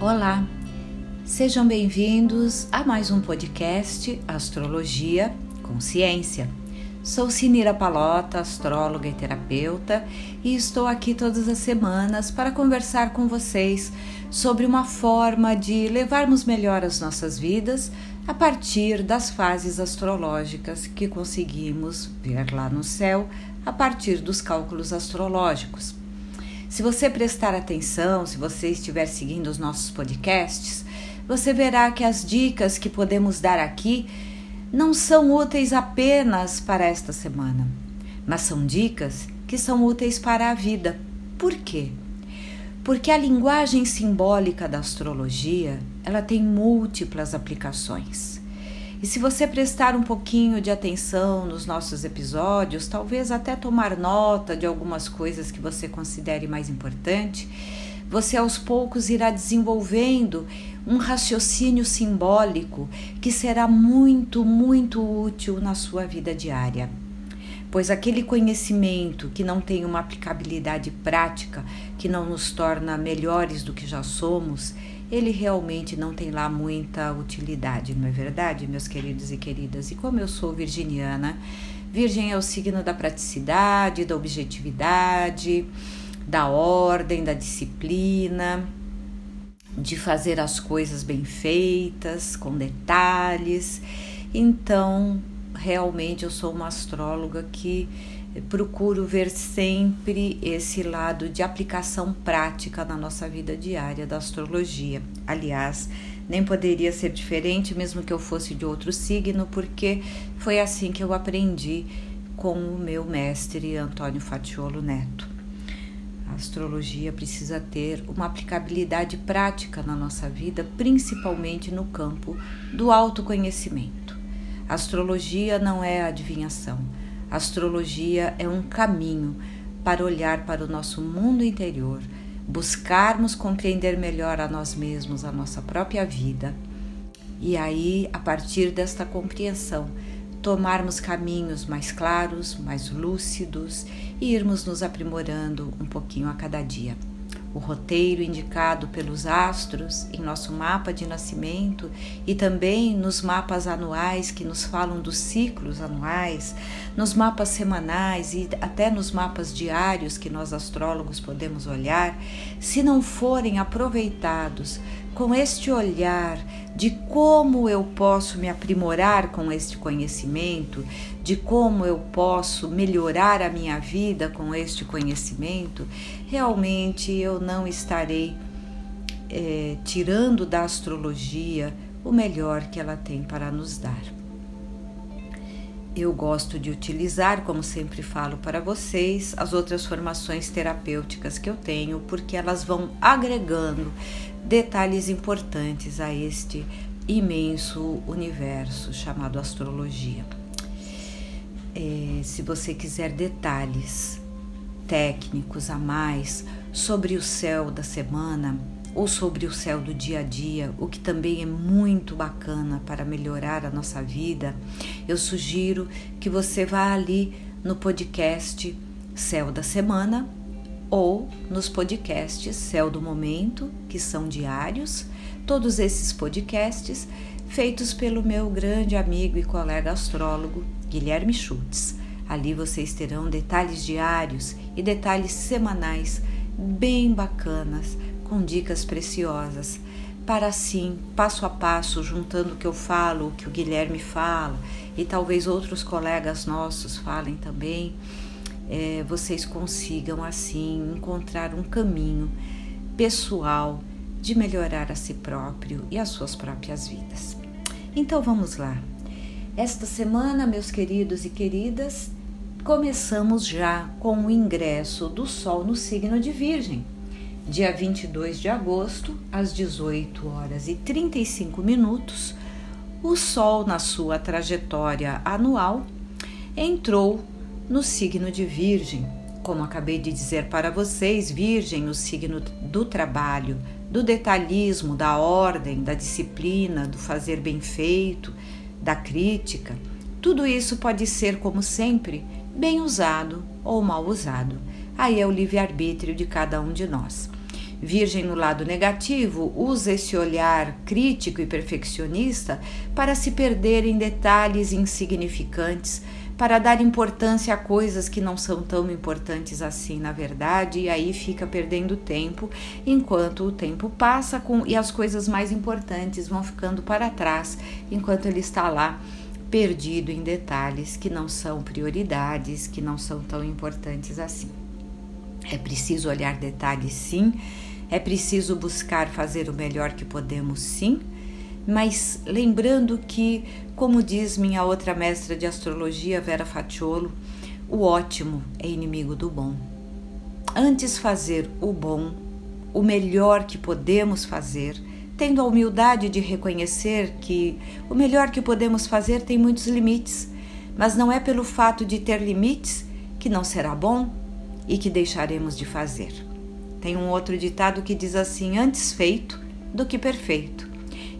Olá, sejam bem-vindos a mais um podcast Astrologia Consciência. Sou Sinira Palota, astróloga e terapeuta, e estou aqui todas as semanas para conversar com vocês sobre uma forma de levarmos melhor as nossas vidas a partir das fases astrológicas que conseguimos ver lá no céu a partir dos cálculos astrológicos. Se você prestar atenção, se você estiver seguindo os nossos podcasts, você verá que as dicas que podemos dar aqui não são úteis apenas para esta semana, mas são dicas que são úteis para a vida. Por quê? Porque a linguagem simbólica da astrologia, ela tem múltiplas aplicações. E se você prestar um pouquinho de atenção nos nossos episódios, talvez até tomar nota de algumas coisas que você considere mais importante, você aos poucos irá desenvolvendo um raciocínio simbólico que será muito, muito útil na sua vida diária. Pois aquele conhecimento que não tem uma aplicabilidade prática, que não nos torna melhores do que já somos, ele realmente não tem lá muita utilidade, não é verdade, meus queridos e queridas? E como eu sou virginiana, Virgem é o signo da praticidade, da objetividade, da ordem, da disciplina, de fazer as coisas bem feitas, com detalhes. Então, realmente eu sou uma astróloga que procuro ver sempre esse lado de aplicação prática na nossa vida diária da astrologia. Aliás, nem poderia ser diferente, mesmo que eu fosse de outro signo, porque foi assim que eu aprendi com o meu mestre Antônio Fatiolo Neto. A astrologia precisa ter uma aplicabilidade prática na nossa vida, principalmente no campo do autoconhecimento. Astrologia não é adivinhação astrologia é um caminho para olhar para o nosso mundo interior, buscarmos compreender melhor a nós mesmos, a nossa própria vida. E aí, a partir desta compreensão, tomarmos caminhos mais claros, mais lúcidos e irmos nos aprimorando um pouquinho a cada dia o roteiro indicado pelos astros em nosso mapa de nascimento e também nos mapas anuais que nos falam dos ciclos anuais, nos mapas semanais e até nos mapas diários que nós astrólogos podemos olhar, se não forem aproveitados com este olhar de como eu posso me aprimorar com este conhecimento, de como eu posso melhorar a minha vida com este conhecimento, realmente eu não estarei é, tirando da astrologia o melhor que ela tem para nos dar. Eu gosto de utilizar, como sempre falo para vocês, as outras formações terapêuticas que eu tenho, porque elas vão agregando detalhes importantes a este imenso universo chamado astrologia. É, se você quiser detalhes técnicos a mais sobre o céu da semana ou sobre o céu do dia a dia, o que também é muito bacana para melhorar a nossa vida, eu sugiro que você vá ali no podcast Céu da Semana ou nos podcasts Céu do Momento, que são diários, todos esses podcasts feitos pelo meu grande amigo e colega astrólogo Guilherme Schultz. Ali vocês terão detalhes diários e detalhes semanais bem bacanas, com dicas preciosas, para assim, passo a passo, juntando o que eu falo, o que o Guilherme fala e talvez outros colegas nossos falem também é, vocês consigam assim encontrar um caminho pessoal de melhorar a si próprio e as suas próprias vidas. Então vamos lá. Esta semana, meus queridos e queridas, começamos já com o ingresso do Sol no signo de Virgem. Dia 22 de agosto, às 18 horas e 35 minutos, o Sol, na sua trajetória anual, entrou no signo de Virgem. Como acabei de dizer para vocês, Virgem, o signo do trabalho, do detalhismo, da ordem, da disciplina, do fazer bem feito, da crítica. Tudo isso pode ser, como sempre, bem usado ou mal usado. Aí é o livre-arbítrio de cada um de nós. Virgem no lado negativo usa esse olhar crítico e perfeccionista para se perder em detalhes insignificantes, para dar importância a coisas que não são tão importantes assim na verdade, e aí fica perdendo tempo, enquanto o tempo passa com, e as coisas mais importantes vão ficando para trás, enquanto ele está lá perdido em detalhes que não são prioridades, que não são tão importantes assim. É preciso olhar detalhes, sim, é preciso buscar fazer o melhor que podemos, sim, mas lembrando que, como diz minha outra mestra de astrologia, Vera Fatiolo, o ótimo é inimigo do bom. Antes fazer o bom, o melhor que podemos fazer, tendo a humildade de reconhecer que o melhor que podemos fazer tem muitos limites, mas não é pelo fato de ter limites que não será bom e que deixaremos de fazer. Tem um outro ditado que diz assim: antes feito do que perfeito.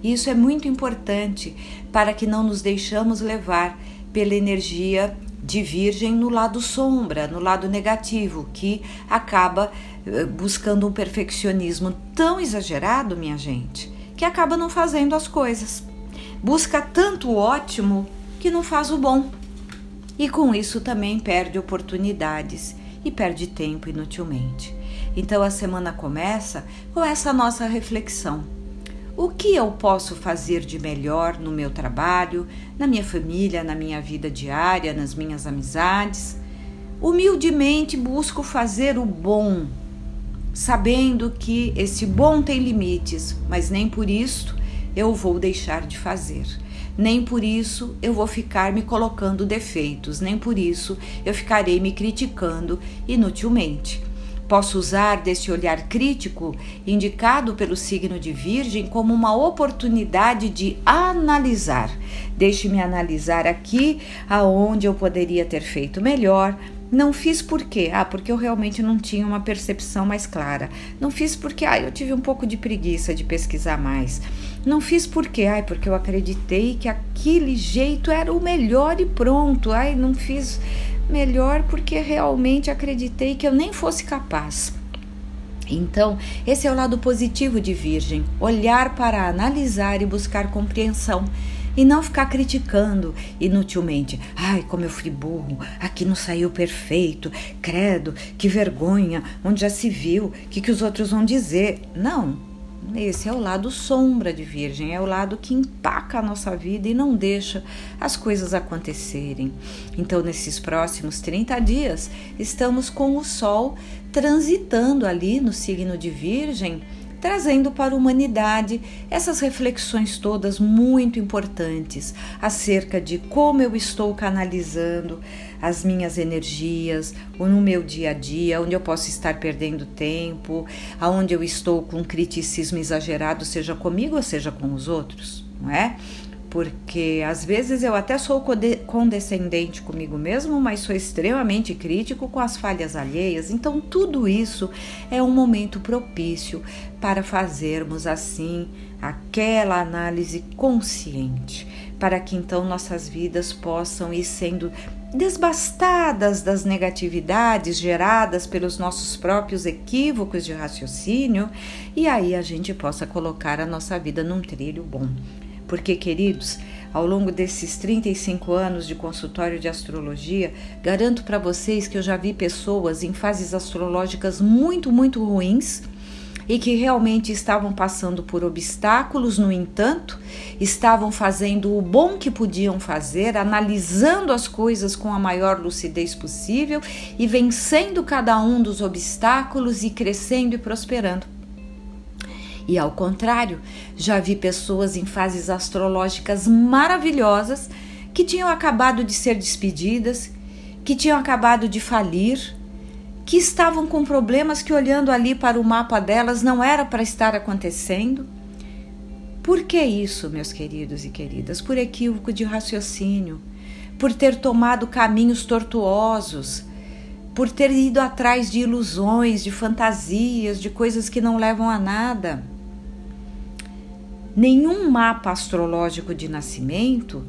Isso é muito importante para que não nos deixamos levar pela energia de virgem no lado sombra, no lado negativo, que acaba eh, buscando um perfeccionismo tão exagerado, minha gente, que acaba não fazendo as coisas. Busca tanto o ótimo que não faz o bom. E com isso também perde oportunidades e perde tempo inutilmente. Então a semana começa com essa nossa reflexão. O que eu posso fazer de melhor no meu trabalho, na minha família, na minha vida diária, nas minhas amizades? Humildemente busco fazer o bom, sabendo que esse bom tem limites, mas nem por isso eu vou deixar de fazer. Nem por isso eu vou ficar me colocando defeitos, nem por isso eu ficarei me criticando inutilmente. Posso usar desse olhar crítico, indicado pelo signo de Virgem, como uma oportunidade de analisar. Deixe-me analisar aqui aonde eu poderia ter feito melhor, não fiz por quê? Ah, porque eu realmente não tinha uma percepção mais clara. Não fiz porque ah, eu tive um pouco de preguiça de pesquisar mais. Não fiz por quê? Ah, porque eu acreditei que aquele jeito era o melhor e pronto. Ai, não fiz melhor porque realmente acreditei que eu nem fosse capaz. Então, esse é o lado positivo de Virgem: olhar para analisar e buscar compreensão e não ficar criticando inutilmente. Ai, como eu fui burro, aqui não saiu perfeito, credo, que vergonha, onde já se viu, o que, que os outros vão dizer. Não, esse é o lado sombra de Virgem, é o lado que empaca a nossa vida e não deixa as coisas acontecerem. Então, nesses próximos 30 dias, estamos com o Sol transitando ali no signo de Virgem trazendo para a humanidade essas reflexões todas muito importantes acerca de como eu estou canalizando as minhas energias no meu dia a dia, onde eu posso estar perdendo tempo, aonde eu estou com criticismo exagerado, seja comigo ou seja com os outros, não é? Porque às vezes eu até sou condescendente comigo mesmo, mas sou extremamente crítico com as falhas alheias. Então, tudo isso é um momento propício para fazermos assim aquela análise consciente, para que então nossas vidas possam ir sendo desbastadas das negatividades geradas pelos nossos próprios equívocos de raciocínio e aí a gente possa colocar a nossa vida num trilho bom. Porque, queridos, ao longo desses 35 anos de consultório de astrologia, garanto para vocês que eu já vi pessoas em fases astrológicas muito, muito ruins e que realmente estavam passando por obstáculos, no entanto, estavam fazendo o bom que podiam fazer, analisando as coisas com a maior lucidez possível e vencendo cada um dos obstáculos e crescendo e prosperando. E ao contrário, já vi pessoas em fases astrológicas maravilhosas que tinham acabado de ser despedidas, que tinham acabado de falir, que estavam com problemas que, olhando ali para o mapa delas, não era para estar acontecendo. Por que isso, meus queridos e queridas? Por equívoco de raciocínio, por ter tomado caminhos tortuosos, por ter ido atrás de ilusões, de fantasias, de coisas que não levam a nada nenhum mapa astrológico de nascimento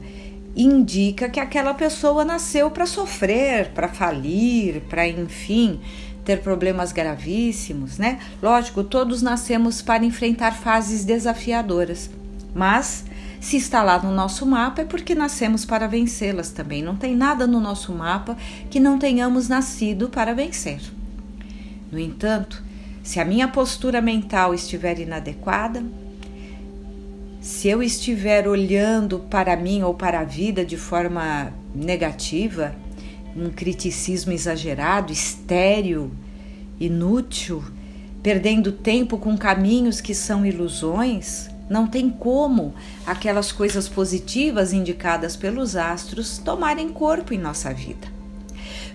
indica que aquela pessoa nasceu para sofrer, para falir, para enfim ter problemas gravíssimos, né? Lógico, todos nascemos para enfrentar fases desafiadoras, mas se está lá no nosso mapa é porque nascemos para vencê-las também. Não tem nada no nosso mapa que não tenhamos nascido para vencer. No entanto, se a minha postura mental estiver inadequada, se eu estiver olhando para mim ou para a vida de forma negativa, um criticismo exagerado, estéril, inútil, perdendo tempo com caminhos que são ilusões, não tem como aquelas coisas positivas indicadas pelos astros tomarem corpo em nossa vida.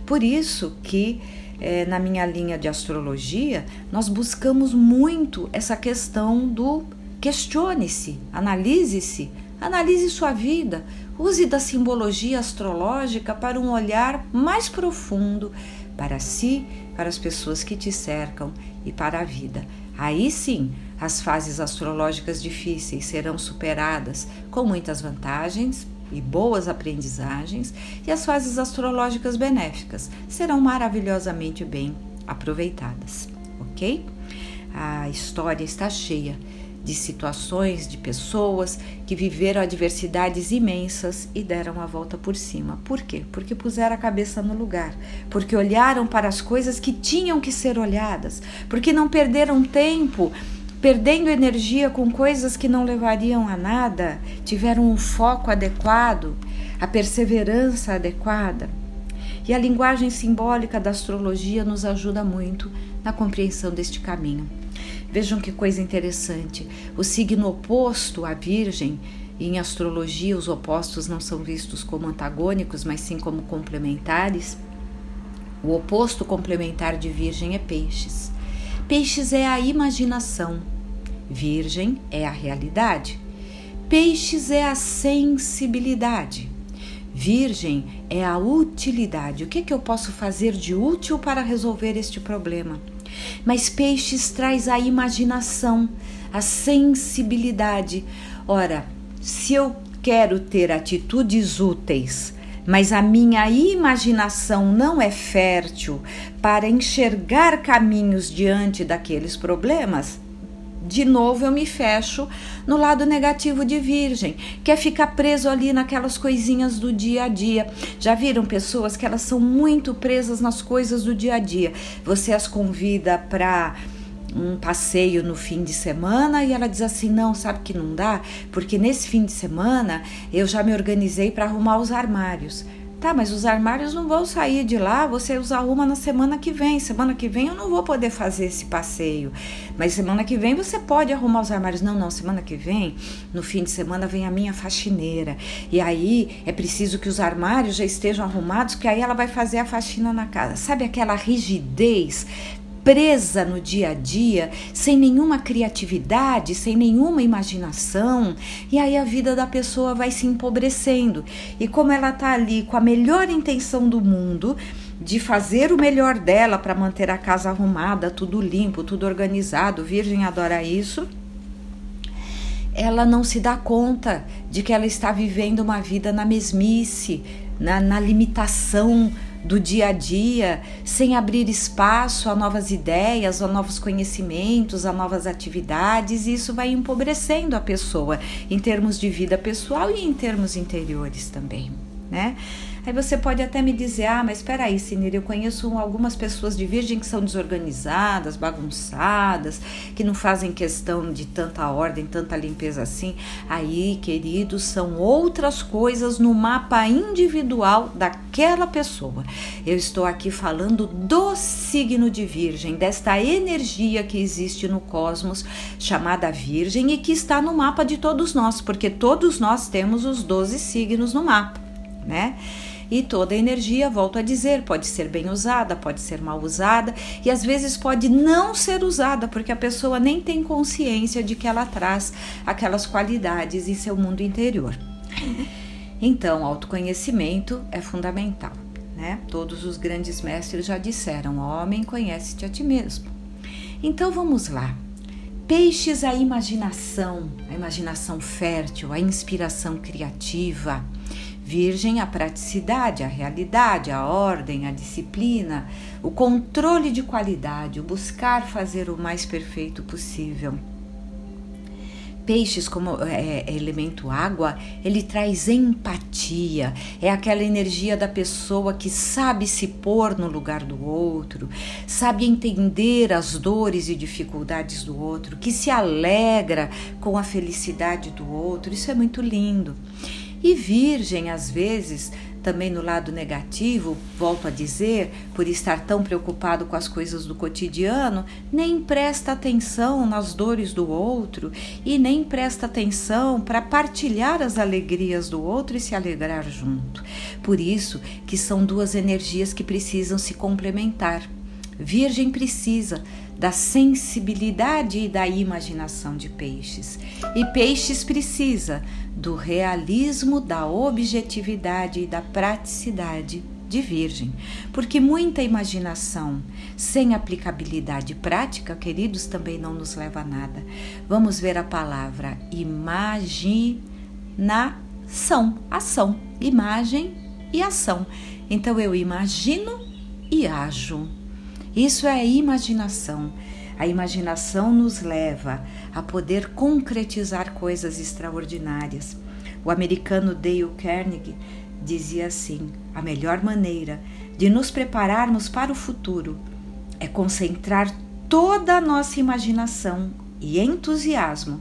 Por isso que é, na minha linha de astrologia nós buscamos muito essa questão do questione-se, analise-se, analise sua vida, use da simbologia astrológica para um olhar mais profundo para si, para as pessoas que te cercam e para a vida. Aí sim, as fases astrológicas difíceis serão superadas com muitas vantagens e boas aprendizagens, e as fases astrológicas benéficas serão maravilhosamente bem aproveitadas, ok? A história está cheia de situações, de pessoas que viveram adversidades imensas e deram a volta por cima. Por quê? Porque puseram a cabeça no lugar, porque olharam para as coisas que tinham que ser olhadas, porque não perderam tempo perdendo energia com coisas que não levariam a nada, tiveram um foco adequado, a perseverança adequada. E a linguagem simbólica da astrologia nos ajuda muito na compreensão deste caminho. Vejam que coisa interessante. O signo oposto à Virgem, em astrologia, os opostos não são vistos como antagônicos, mas sim como complementares. O oposto complementar de Virgem é Peixes. Peixes é a imaginação, Virgem é a realidade. Peixes é a sensibilidade. Virgem é a utilidade. O que, é que eu posso fazer de útil para resolver este problema? Mas Peixes traz a imaginação, a sensibilidade. Ora, se eu quero ter atitudes úteis, mas a minha imaginação não é fértil para enxergar caminhos diante daqueles problemas, de novo eu me fecho no lado negativo de Virgem, que é ficar preso ali naquelas coisinhas do dia a dia. Já viram pessoas que elas são muito presas nas coisas do dia a dia? Você as convida para um passeio no fim de semana e ela diz assim: não, sabe que não dá, porque nesse fim de semana eu já me organizei para arrumar os armários. Tá, mas os armários não vão sair de lá, você os arruma na semana que vem. Semana que vem eu não vou poder fazer esse passeio. Mas semana que vem você pode arrumar os armários. Não, não, semana que vem, no fim de semana, vem a minha faxineira. E aí é preciso que os armários já estejam arrumados, porque aí ela vai fazer a faxina na casa. Sabe aquela rigidez presa no dia a dia, sem nenhuma criatividade, sem nenhuma imaginação, e aí a vida da pessoa vai se empobrecendo. E como ela está ali com a melhor intenção do mundo, de fazer o melhor dela para manter a casa arrumada, tudo limpo, tudo organizado, Virgem adora isso. Ela não se dá conta de que ela está vivendo uma vida na mesmice, na, na limitação do dia a dia, sem abrir espaço a novas ideias, a novos conhecimentos, a novas atividades, e isso vai empobrecendo a pessoa em termos de vida pessoal e em termos interiores também, né? Aí você pode até me dizer: ah, mas espera aí, Sinira, eu conheço algumas pessoas de Virgem que são desorganizadas, bagunçadas, que não fazem questão de tanta ordem, tanta limpeza assim. Aí, queridos, são outras coisas no mapa individual daquela pessoa. Eu estou aqui falando do signo de Virgem, desta energia que existe no cosmos chamada Virgem e que está no mapa de todos nós, porque todos nós temos os 12 signos no mapa, né? E toda energia, volto a dizer, pode ser bem usada, pode ser mal usada e às vezes pode não ser usada porque a pessoa nem tem consciência de que ela traz aquelas qualidades em seu mundo interior. Então, autoconhecimento é fundamental, né? Todos os grandes mestres já disseram: homem, conhece-te a ti mesmo. Então vamos lá. Peixes a imaginação, a imaginação fértil, a inspiração criativa Virgem, a praticidade, a realidade, a ordem, a disciplina, o controle de qualidade, o buscar fazer o mais perfeito possível. Peixes, como é, é, elemento água, ele traz empatia, é aquela energia da pessoa que sabe se pôr no lugar do outro, sabe entender as dores e dificuldades do outro, que se alegra com a felicidade do outro. Isso é muito lindo. E Virgem, às vezes, também no lado negativo, volto a dizer, por estar tão preocupado com as coisas do cotidiano, nem presta atenção nas dores do outro e nem presta atenção para partilhar as alegrias do outro e se alegrar junto. Por isso que são duas energias que precisam se complementar. Virgem precisa da sensibilidade e da imaginação de peixes, e peixes precisa do realismo, da objetividade e da praticidade de Virgem, porque muita imaginação sem aplicabilidade prática, queridos, também não nos leva a nada. Vamos ver a palavra imaginação, ação, imagem e ação. Então eu imagino e ajo. Isso é a imaginação. A imaginação nos leva a poder concretizar coisas extraordinárias. O americano Dale Carnegie dizia assim: a melhor maneira de nos prepararmos para o futuro é concentrar toda a nossa imaginação e entusiasmo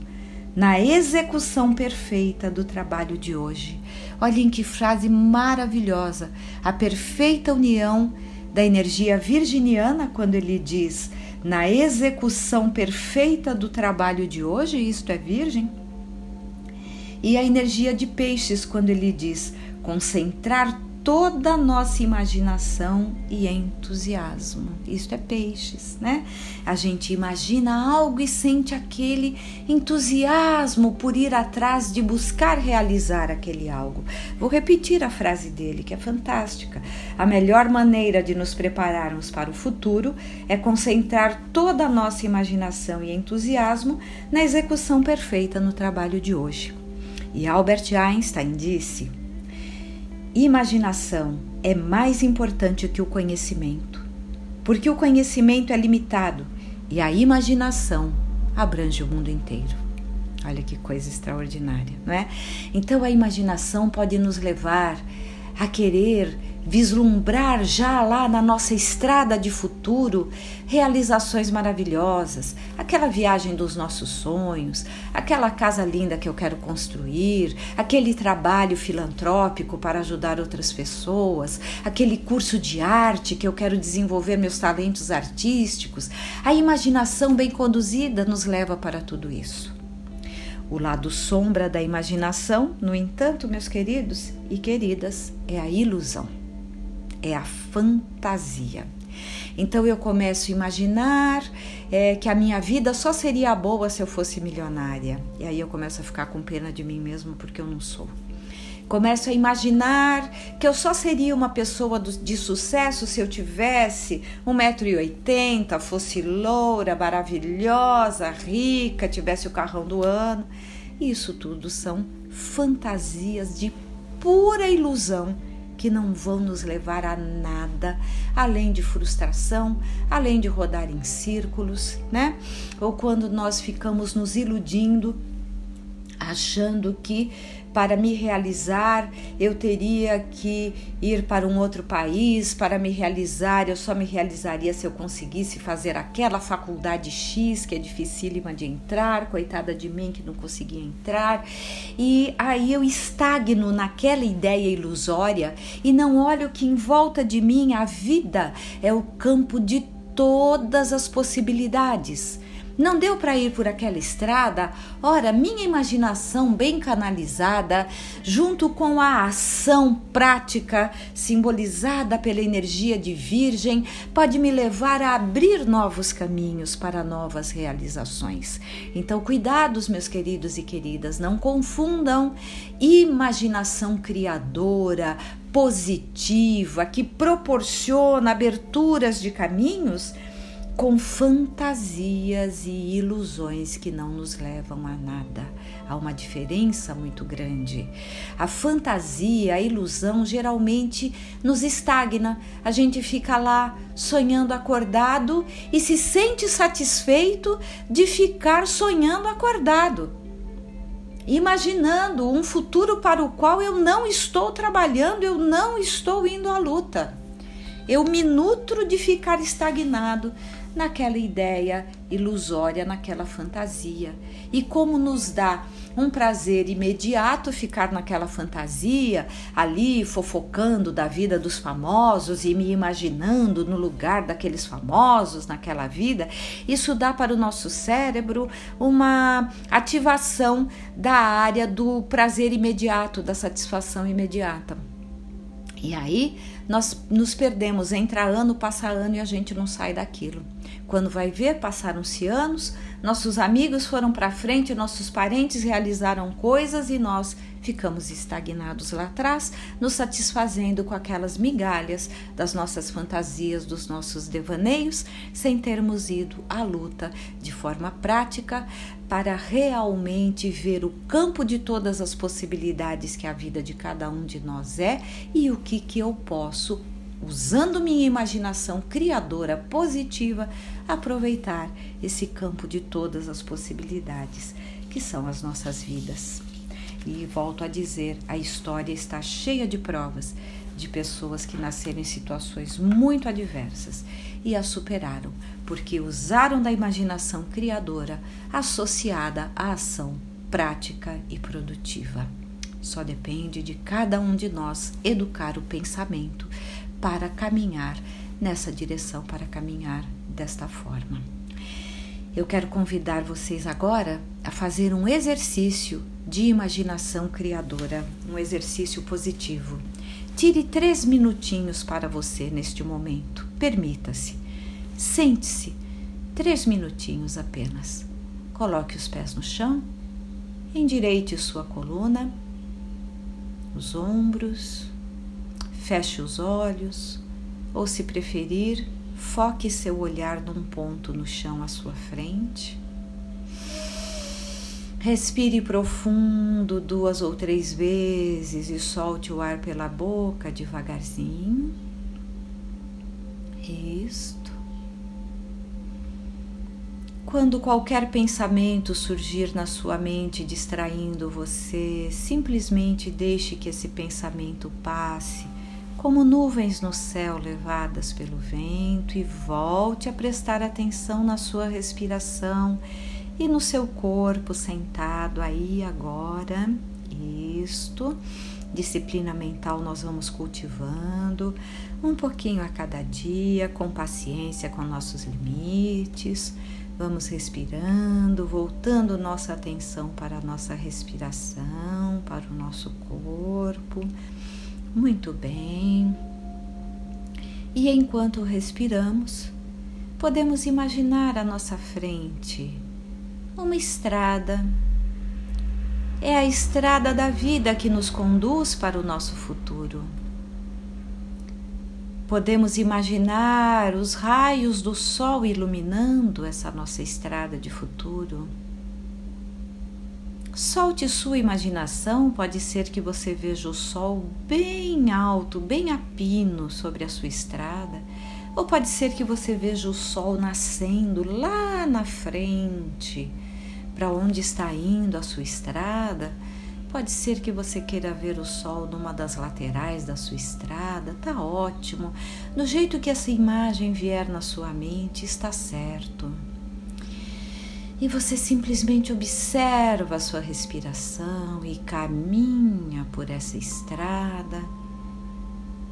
na execução perfeita do trabalho de hoje. Olhem que frase maravilhosa! A perfeita união da energia virginiana quando ele diz na execução perfeita do trabalho de hoje, isto é virgem, e a energia de peixes quando ele diz concentrar toda a nossa imaginação e entusiasmo. Isto é peixes, né? A gente imagina algo e sente aquele entusiasmo por ir atrás de buscar realizar aquele algo. Vou repetir a frase dele, que é fantástica. A melhor maneira de nos prepararmos para o futuro é concentrar toda a nossa imaginação e entusiasmo na execução perfeita no trabalho de hoje. E Albert Einstein disse: imaginação é mais importante que o conhecimento, porque o conhecimento é limitado e a imaginação abrange o mundo inteiro. Olha que coisa extraordinária, não é? Então a imaginação pode nos levar a querer vislumbrar já lá na nossa estrada de futuro realizações maravilhosas, aquela viagem dos nossos sonhos, aquela casa linda que eu quero construir, aquele trabalho filantrópico para ajudar outras pessoas, aquele curso de arte que eu quero desenvolver meus talentos artísticos. A imaginação bem conduzida nos leva para tudo isso. O lado sombra da imaginação, no entanto, meus queridos e queridas, é a ilusão, é a fantasia. Então eu começo a imaginar é, que a minha vida só seria boa se eu fosse milionária. E aí eu começo a ficar com pena de mim mesmo porque eu não sou. Começo a imaginar que eu só seria uma pessoa de sucesso se eu tivesse 1,80m, fosse loura, maravilhosa, rica, tivesse o carrão do ano. Isso tudo são fantasias de pura ilusão que não vão nos levar a nada além de frustração, além de rodar em círculos, né? Ou quando nós ficamos nos iludindo achando que para me realizar eu teria que ir para um outro país, para me realizar eu só me realizaria se eu conseguisse fazer aquela faculdade X que é dificílima de entrar, coitada de mim que não conseguia entrar. E aí eu estagno naquela ideia ilusória e não olho que em volta de mim a vida é o campo de todas as possibilidades. Não deu para ir por aquela estrada? Ora, minha imaginação bem canalizada, junto com a ação prática simbolizada pela energia de Virgem, pode me levar a abrir novos caminhos para novas realizações. Então, cuidados, meus queridos e queridas, não confundam imaginação criadora, positiva, que proporciona aberturas de caminhos com fantasias e ilusões que não nos levam a nada. Há uma diferença muito grande. A fantasia, a ilusão geralmente nos estagna. A gente fica lá sonhando acordado e se sente satisfeito de ficar sonhando acordado. Imaginando um futuro para o qual eu não estou trabalhando, eu não estou indo à luta. Eu me nutro de ficar estagnado naquela ideia ilusória, naquela fantasia. E como nos dá um prazer imediato ficar naquela fantasia, ali fofocando da vida dos famosos e me imaginando no lugar daqueles famosos naquela vida, isso dá para o nosso cérebro uma ativação da área do prazer imediato, da satisfação imediata. E aí nós nos perdemos, entra ano, passa ano e a gente não sai daquilo. Quando vai ver, passaram-se anos, nossos amigos foram para frente, nossos parentes realizaram coisas e nós ficamos estagnados lá atrás, nos satisfazendo com aquelas migalhas das nossas fantasias, dos nossos devaneios, sem termos ido à luta de forma prática para realmente ver o campo de todas as possibilidades que a vida de cada um de nós é e o que, que eu posso usando minha imaginação criadora positiva, aproveitar esse campo de todas as possibilidades que são as nossas vidas. E volto a dizer, a história está cheia de provas de pessoas que nasceram em situações muito adversas e as superaram, porque usaram da imaginação criadora associada à ação prática e produtiva. Só depende de cada um de nós educar o pensamento para caminhar nessa direção, para caminhar desta forma. Eu quero convidar vocês agora a fazer um exercício de imaginação criadora, um exercício positivo. Tire três minutinhos para você neste momento. Permita-se. Sente-se. Três minutinhos apenas. Coloque os pés no chão. Endireite sua coluna, os ombros, Feche os olhos, ou se preferir, foque seu olhar num ponto no chão à sua frente. Respire profundo duas ou três vezes e solte o ar pela boca devagarzinho. Isto. Quando qualquer pensamento surgir na sua mente distraindo você, simplesmente deixe que esse pensamento passe como nuvens no céu levadas pelo vento, e volte a prestar atenção na sua respiração e no seu corpo sentado aí agora. Isto. Disciplina mental nós vamos cultivando um pouquinho a cada dia, com paciência com nossos limites. Vamos respirando, voltando nossa atenção para a nossa respiração, para o nosso corpo muito bem. E enquanto respiramos, podemos imaginar à nossa frente uma estrada. É a estrada da vida que nos conduz para o nosso futuro. Podemos imaginar os raios do sol iluminando essa nossa estrada de futuro. Solte sua imaginação, pode ser que você veja o sol bem alto, bem a pino sobre a sua estrada, ou pode ser que você veja o sol nascendo lá na frente, para onde está indo a sua estrada. Pode ser que você queira ver o sol numa das laterais da sua estrada, tá ótimo. Do jeito que essa imagem vier na sua mente, está certo e você simplesmente observa a sua respiração e caminha por essa estrada,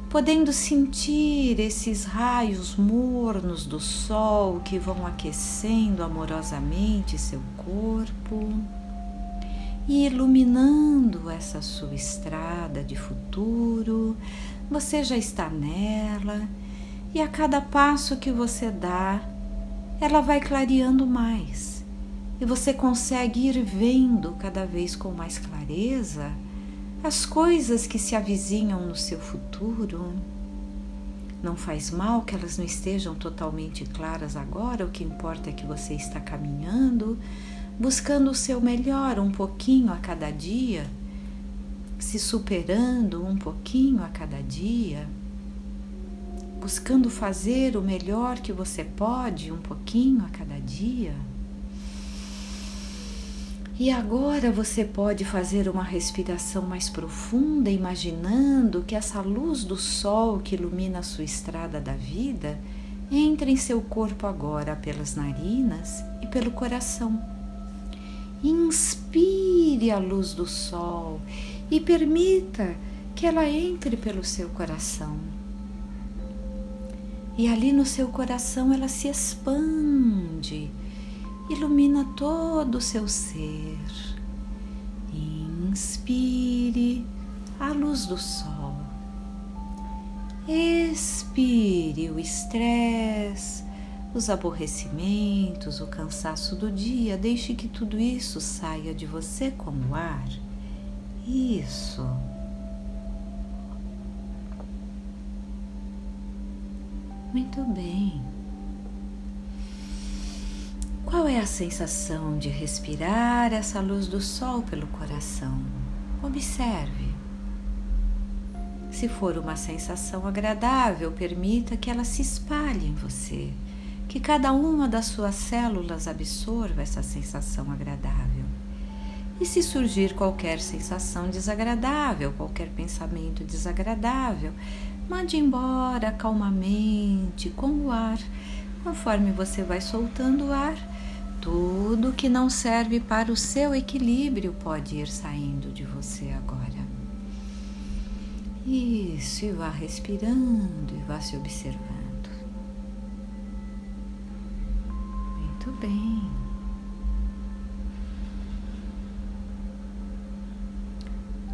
podendo sentir esses raios mornos do sol que vão aquecendo amorosamente seu corpo e iluminando essa sua estrada de futuro. Você já está nela e a cada passo que você dá, ela vai clareando mais e você consegue ir vendo cada vez com mais clareza as coisas que se avizinham no seu futuro. Não faz mal que elas não estejam totalmente claras agora, o que importa é que você está caminhando, buscando o seu melhor um pouquinho a cada dia, se superando um pouquinho a cada dia, buscando fazer o melhor que você pode um pouquinho a cada dia. E agora você pode fazer uma respiração mais profunda, imaginando que essa luz do sol que ilumina a sua estrada da vida entra em seu corpo agora pelas narinas e pelo coração. Inspire a luz do sol e permita que ela entre pelo seu coração. E ali no seu coração ela se expande ilumina todo o seu ser. Inspire a luz do sol. Expire o estresse, os aborrecimentos, o cansaço do dia. Deixe que tudo isso saia de você como ar. Isso. Muito bem. Qual é a sensação de respirar essa luz do sol pelo coração? Observe. Se for uma sensação agradável, permita que ela se espalhe em você, que cada uma das suas células absorva essa sensação agradável. E se surgir qualquer sensação desagradável, qualquer pensamento desagradável, mande embora calmamente com o ar. Conforme você vai soltando o ar, tudo que não serve para o seu equilíbrio pode ir saindo de você agora. Isso, e vá respirando e vá se observando. Muito bem.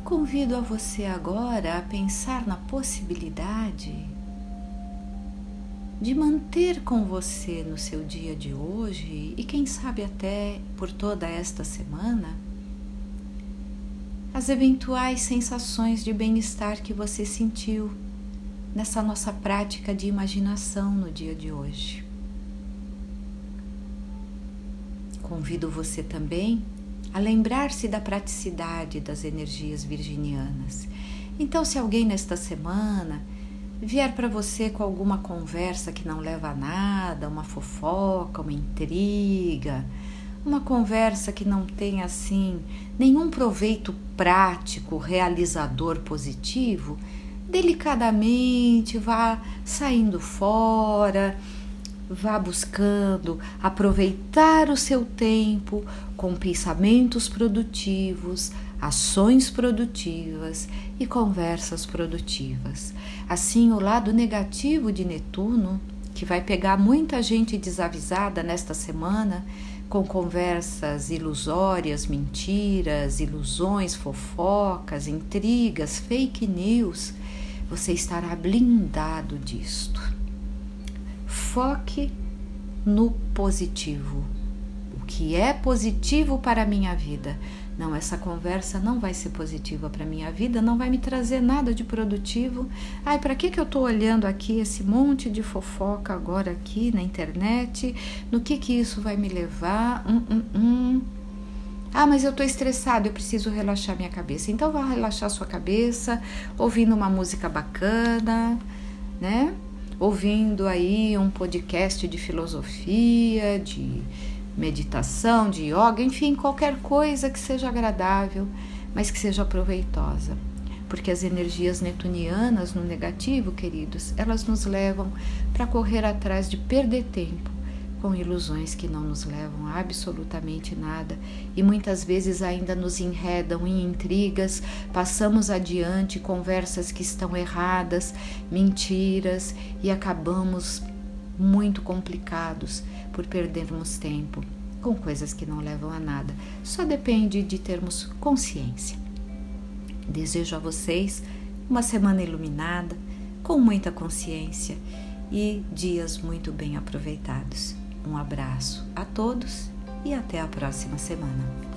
Convido a você agora a pensar na possibilidade de manter com você no seu dia de hoje e quem sabe até por toda esta semana as eventuais sensações de bem-estar que você sentiu nessa nossa prática de imaginação no dia de hoje. Convido você também a lembrar-se da praticidade das energias virginianas. Então, se alguém nesta semana vier para você com alguma conversa que não leva a nada, uma fofoca, uma intriga, uma conversa que não tem assim nenhum proveito prático, realizador positivo, delicadamente vá saindo fora, vá buscando aproveitar o seu tempo com pensamentos produtivos, ações produtivas e conversas produtivas. Assim, o lado negativo de Netuno, que vai pegar muita gente desavisada nesta semana, com conversas ilusórias, mentiras, ilusões, fofocas, intrigas, fake news, você estará blindado disto. Foque no positivo. O que é positivo para a minha vida? Não, essa conversa não vai ser positiva para minha vida, não vai me trazer nada de produtivo. Ai, para que que eu estou olhando aqui esse monte de fofoca agora aqui na internet? No que que isso vai me levar? Hum, hum, hum. Ah, mas eu estou estressado, eu preciso relaxar minha cabeça. Então vá relaxar sua cabeça, ouvindo uma música bacana, né? Ouvindo aí um podcast de filosofia, de meditação, de yoga, enfim, qualquer coisa que seja agradável, mas que seja proveitosa. Porque as energias netunianas no negativo, queridos, elas nos levam para correr atrás de perder tempo com ilusões que não nos levam a absolutamente nada e muitas vezes ainda nos enredam em intrigas, passamos adiante conversas que estão erradas, mentiras e acabamos muito complicados por perdermos tempo com coisas que não levam a nada. Só depende de termos consciência. Desejo a vocês uma semana iluminada, com muita consciência e dias muito bem aproveitados. Um abraço a todos e até a próxima semana.